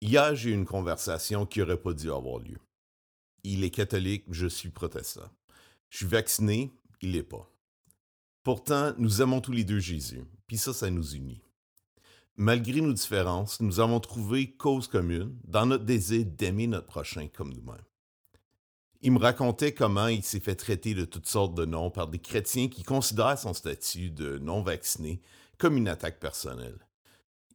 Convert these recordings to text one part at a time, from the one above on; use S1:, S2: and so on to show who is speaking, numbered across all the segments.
S1: Hier, j'ai eu une conversation qui n'aurait pas dû avoir lieu. Il est catholique, je suis protestant. Je suis vacciné, il l'est pas. Pourtant, nous aimons tous les deux Jésus, puis ça, ça nous unit. Malgré nos différences, nous avons trouvé cause commune dans notre désir d'aimer notre prochain comme nous-mêmes. Il me racontait comment il s'est fait traiter de toutes sortes de noms par des chrétiens qui considèrent son statut de non-vacciné comme une attaque personnelle.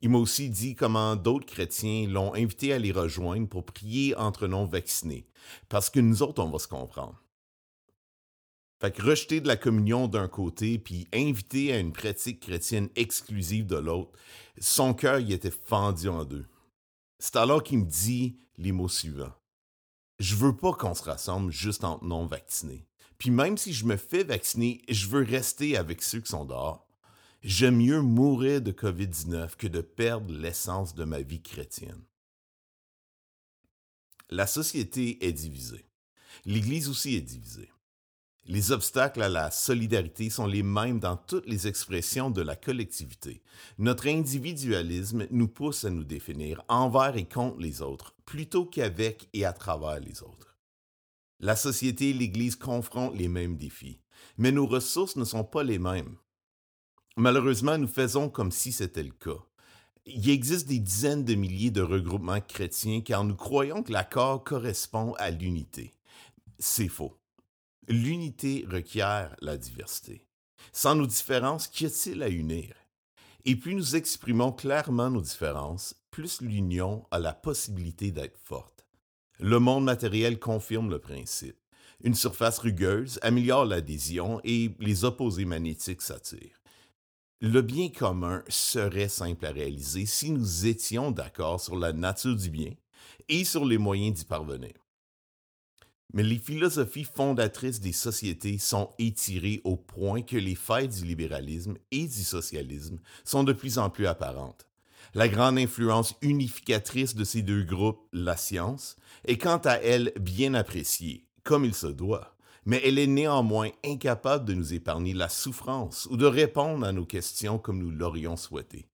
S1: Il m'a aussi dit comment d'autres chrétiens l'ont invité à les rejoindre pour prier entre non-vaccinés, parce que nous autres, on va se comprendre. Fait que rejeter de la communion d'un côté, puis inviter à une pratique chrétienne exclusive de l'autre, son cœur y était fendu en deux. C'est alors qu'il me dit les mots suivants. Je veux pas qu'on se rassemble juste entre non-vaccinés. Puis même si je me fais vacciner, je veux rester avec ceux qui sont dehors. J'aime mieux mourir de COVID-19 que de perdre l'essence de ma vie chrétienne. La société est divisée. L'Église aussi est divisée. Les obstacles à la solidarité sont les mêmes dans toutes les expressions de la collectivité. Notre individualisme nous pousse à nous définir envers et contre les autres, plutôt qu'avec et à travers les autres. La société et l'Église confrontent les mêmes défis, mais nos ressources ne sont pas les mêmes. Malheureusement, nous faisons comme si c'était le cas. Il existe des dizaines de milliers de regroupements chrétiens car nous croyons que l'accord correspond à l'unité. C'est faux. L'unité requiert la diversité. Sans nos différences, qu'y a-t-il à unir? Et plus nous exprimons clairement nos différences, plus l'union a la possibilité d'être forte. Le monde matériel confirme le principe. Une surface rugueuse améliore l'adhésion et les opposés magnétiques s'attirent. Le bien commun serait simple à réaliser si nous étions d'accord sur la nature du bien et sur les moyens d'y parvenir. Mais les philosophies fondatrices des sociétés sont étirées au point que les failles du libéralisme et du socialisme sont de plus en plus apparentes. La grande influence unificatrice de ces deux groupes, la science, est quant à elle bien appréciée, comme il se doit mais elle est néanmoins incapable de nous épargner la souffrance ou de répondre à nos questions comme nous l'aurions souhaité.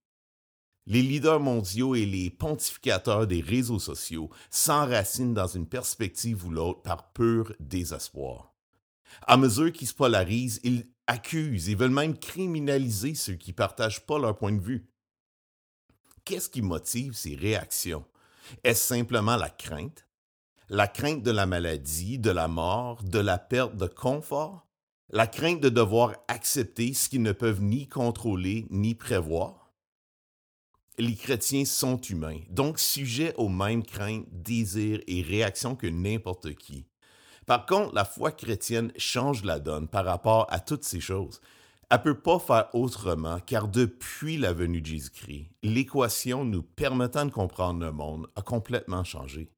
S1: Les leaders mondiaux et les pontificateurs des réseaux sociaux s'enracinent dans une perspective ou l'autre par pur désespoir. À mesure qu'ils se polarisent, ils accusent et veulent même criminaliser ceux qui ne partagent pas leur point de vue. Qu'est-ce qui motive ces réactions? Est-ce simplement la crainte, la crainte de la maladie, de la mort, de la perte de confort, la crainte de devoir accepter ce qu'ils ne peuvent ni contrôler ni prévoir. Les chrétiens sont humains, donc sujets aux mêmes craintes, désirs et réactions que n'importe qui. Par contre, la foi chrétienne change la donne par rapport à toutes ces choses. Elle ne peut pas faire autrement car depuis la venue de Jésus-Christ, l'équation nous permettant de comprendre le monde a complètement changé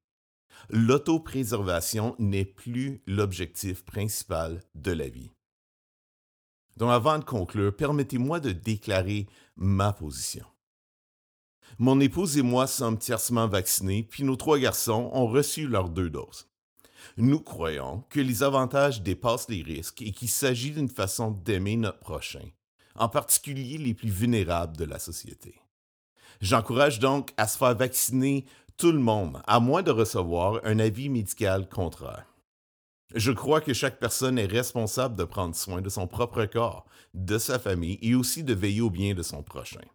S1: l'autopréservation n'est plus l'objectif principal de la vie. Donc avant de conclure, permettez-moi de déclarer ma position. Mon épouse et moi sommes tiercement vaccinés, puis nos trois garçons ont reçu leurs deux doses. Nous croyons que les avantages dépassent les risques et qu'il s'agit d'une façon d'aimer notre prochain, en particulier les plus vulnérables de la société. J'encourage donc à se faire vacciner tout le monde, à moins de recevoir un avis médical contraire. Je crois que chaque personne est responsable de prendre soin de son propre corps, de sa famille et aussi de veiller au bien de son prochain.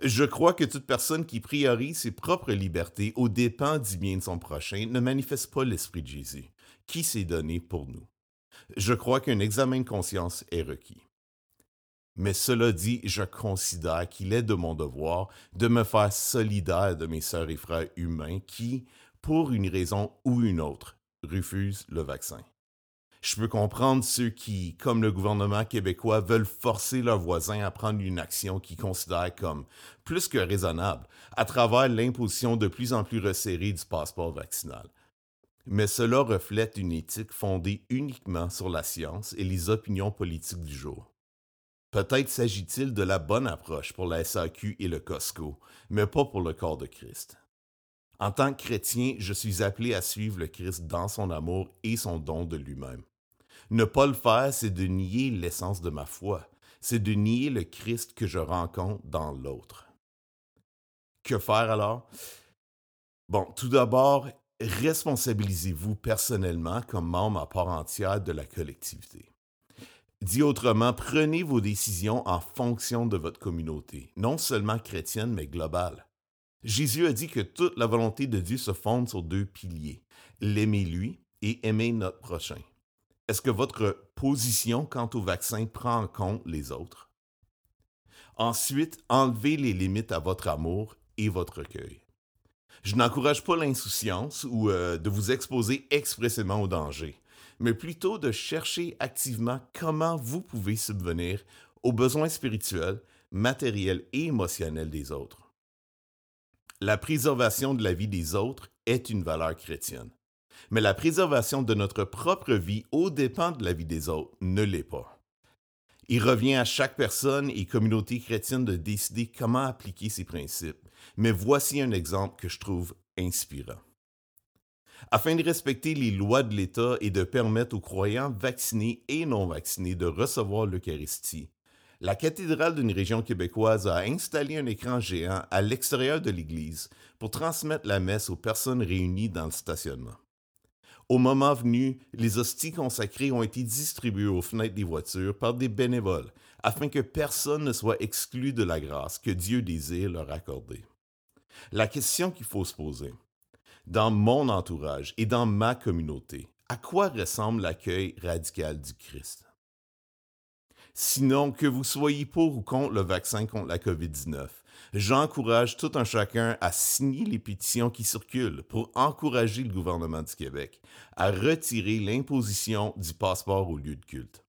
S1: Je crois que toute personne qui priorise ses propres libertés aux dépens du bien de son prochain ne manifeste pas l'Esprit de Jésus, qui s'est donné pour nous. Je crois qu'un examen de conscience est requis. Mais cela dit, je considère qu'il est de mon devoir de me faire solidaire de mes sœurs et frères humains qui, pour une raison ou une autre, refusent le vaccin. Je peux comprendre ceux qui, comme le gouvernement québécois, veulent forcer leurs voisins à prendre une action qu'ils considèrent comme plus que raisonnable à travers l'imposition de plus en plus resserrée du passeport vaccinal. Mais cela reflète une éthique fondée uniquement sur la science et les opinions politiques du jour. Peut-être s'agit-il de la bonne approche pour la SAQ et le Costco, mais pas pour le corps de Christ. En tant que chrétien, je suis appelé à suivre le Christ dans son amour et son don de lui-même. Ne pas le faire, c'est de nier l'essence de ma foi, c'est de nier le Christ que je rencontre dans l'autre. Que faire alors? Bon, tout d'abord, responsabilisez-vous personnellement comme membre à part entière de la collectivité. Dit autrement, prenez vos décisions en fonction de votre communauté, non seulement chrétienne, mais globale. Jésus a dit que toute la volonté de Dieu se fonde sur deux piliers, l'aimer lui et aimer notre prochain. Est-ce que votre position quant au vaccin prend en compte les autres? Ensuite, enlevez les limites à votre amour et votre recueil. Je n'encourage pas l'insouciance ou euh, de vous exposer expressément au danger, mais plutôt de chercher activement comment vous pouvez subvenir aux besoins spirituels, matériels et émotionnels des autres. La préservation de la vie des autres est une valeur chrétienne, mais la préservation de notre propre vie aux dépens de la vie des autres ne l'est pas. Il revient à chaque personne et communauté chrétienne de décider comment appliquer ces principes, mais voici un exemple que je trouve inspirant. Afin de respecter les lois de l'État et de permettre aux croyants vaccinés et non vaccinés de recevoir l'Eucharistie, la cathédrale d'une région québécoise a installé un écran géant à l'extérieur de l'église pour transmettre la messe aux personnes réunies dans le stationnement. Au moment venu, les hosties consacrées ont été distribuées aux fenêtres des voitures par des bénévoles, afin que personne ne soit exclu de la grâce que Dieu désire leur accorder. La question qu'il faut se poser, dans mon entourage et dans ma communauté, à quoi ressemble l'accueil radical du Christ? Sinon, que vous soyez pour ou contre le vaccin contre la COVID-19, j'encourage tout un chacun à signer les pétitions qui circulent pour encourager le gouvernement du Québec à retirer l'imposition du passeport au lieu de culte.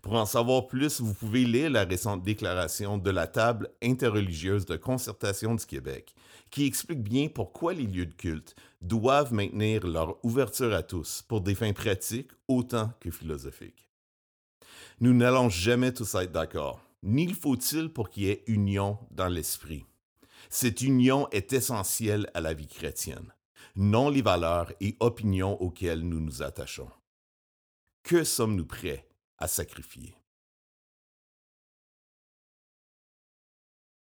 S1: Pour en savoir plus, vous pouvez lire la récente déclaration de la table interreligieuse de concertation du Québec, qui explique bien pourquoi les lieux de culte doivent maintenir leur ouverture à tous pour des fins pratiques autant que philosophiques. Nous n'allons jamais tous être d'accord ni le faut-il pour qu'il y ait union dans l'esprit. Cette union est essentielle à la vie chrétienne, non les valeurs et opinions auxquelles nous nous attachons. Que sommes-nous prêts à sacrifier?